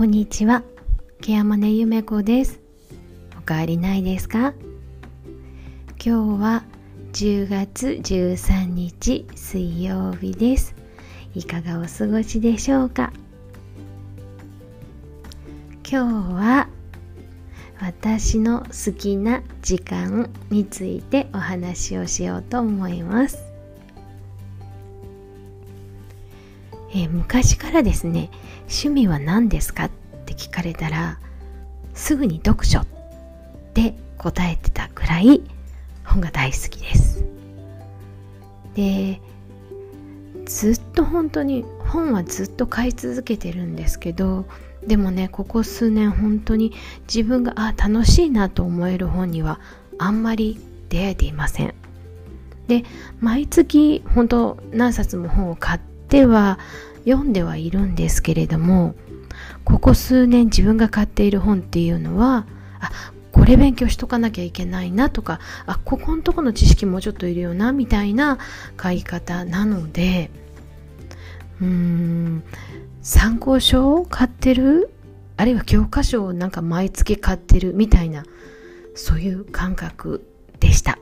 こんにちは。ケアマネゆめこです。おかわりないですか？今日は10月13日水曜日です。いかがお過ごしでしょうか？今日は私の好きな時間についてお話をしようと思います、えー、昔からですね趣味は何ですか？って聞かれたらすぐに読書って答えてたくらい本が大好きです。でずっと本当に本はずっと買い続けてるんですけどでもねここ数年本当に自分があ楽しいなと思える本にはあんまり出会えていません。で毎月本当何冊も本を買っては読んではいるんですけれどもここ数年自分が買っている本っていうのはあこれ勉強しとかなきゃいけないなとかあここのとこの知識もちょっといるよなみたいな買い方なのでうーん参考書を買ってるあるいは教科書をなんか毎月買ってるみたいなそういう感覚でした。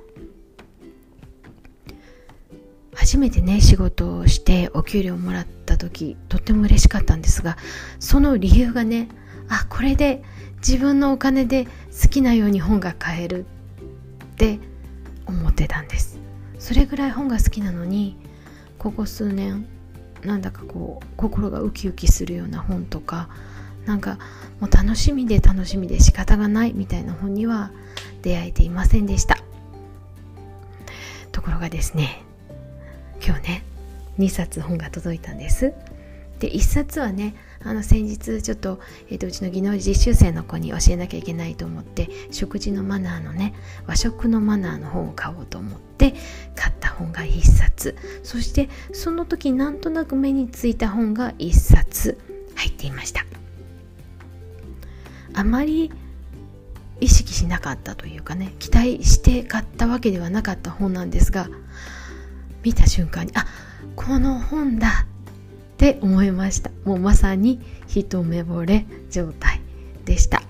初めてね仕事をしてお給料もらっ時とっても嬉しかったんですがその理由がねあこれで自分のお金で好きなように本が買えるって思ってたんです。それぐらい本が好きなのにここ数年なんだかこう心がウキウキするような本とかなんかもう楽しみで楽しみで仕方がないみたいな本には出会えていませんでした。ところがですね今日ね2冊本が届いたんです。で1冊はねあの先日ちょっと,、えーと、うちの技能実習生の子に教えなきゃいけないと思って食事のマナーのね和食のマナーの本を買おうと思って買った本が1冊。そしてその時なんとなく目についた本が1冊入っていました。あまり意識しなかったというかね期待して買ったわけではなかった本なんですが見た瞬間にあこの本だって思いました。もうまさに一目惚れ状態でした、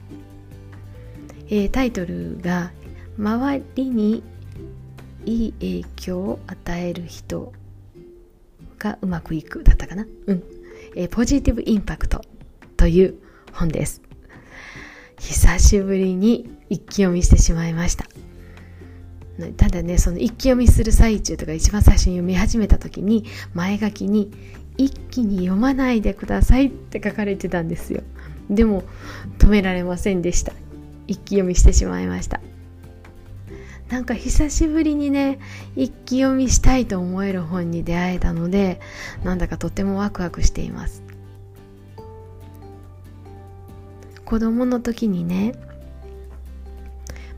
えー、タイトルが「周りにいい影響を与える人がうまくいく」だったかな。うん、えー、ポジティブインパクトという本です。久しぶりに一気読みしてしまいました。ただねその一気読みする最中とか一番最初に読み始めた時に前書きに一気に読まないでくださいって書かれてたんですよ。でも止められませんでした。一気読みしてしまいました。なんか久しぶりにね一気読みしたいと思える本に出会えたのでなんだかとてもワクワクしています。子供の時にね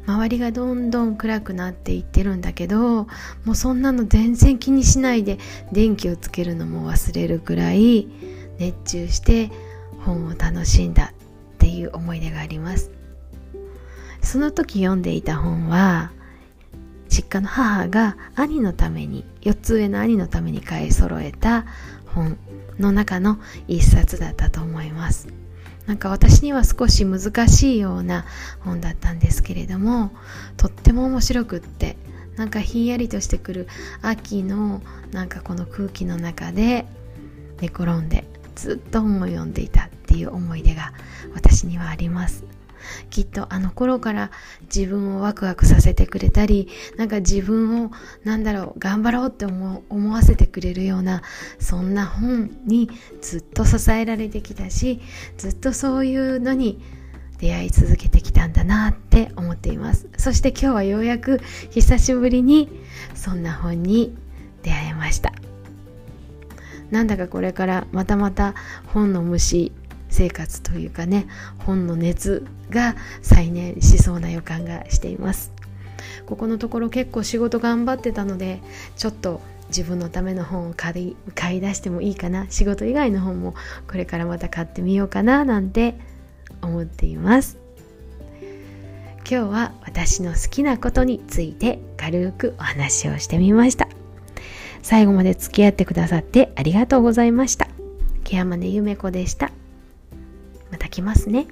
周りがどんどん暗くなっていってるんだけどもうそんなの全然気にしないで電気をつけるのも忘れるくらい熱中して本を楽しんだっていう思い出があります。その時読んでいた本は実家の母が兄のために4つ上の兄のために買い揃えた本の中の一冊だったと思います。なんか私には少し難しいような本だったんですけれどもとっても面白くってなんかひんやりとしてくる秋のなんかこの空気の中で寝転んでずっと本を読んでいたっていう思い出が私にはあります。きっとあの頃から自分をワクワクさせてくれたりなんか自分をなんだろう頑張ろうって思思わせてくれるようなそんな本にずっと支えられてきたしずっとそういうのに出会い続けてきたんだなって思っています。そして今日はようやく久しぶりにそんな本に出会えました。なんだかこれからまたまた本の虫生活というかね本の熱が再燃しそうな予感がしています。ここのところ結構仕事頑張ってたのでちょっと自分のための本を買い買い出してもいいかな。仕事以外の本もこれからまた買ってみようかななんて思っています。今日は私の好きなことについて軽くお話をしてみました。最後まで付き合ってくださってありがとうございました。ケアマネゆめこでした。きますね。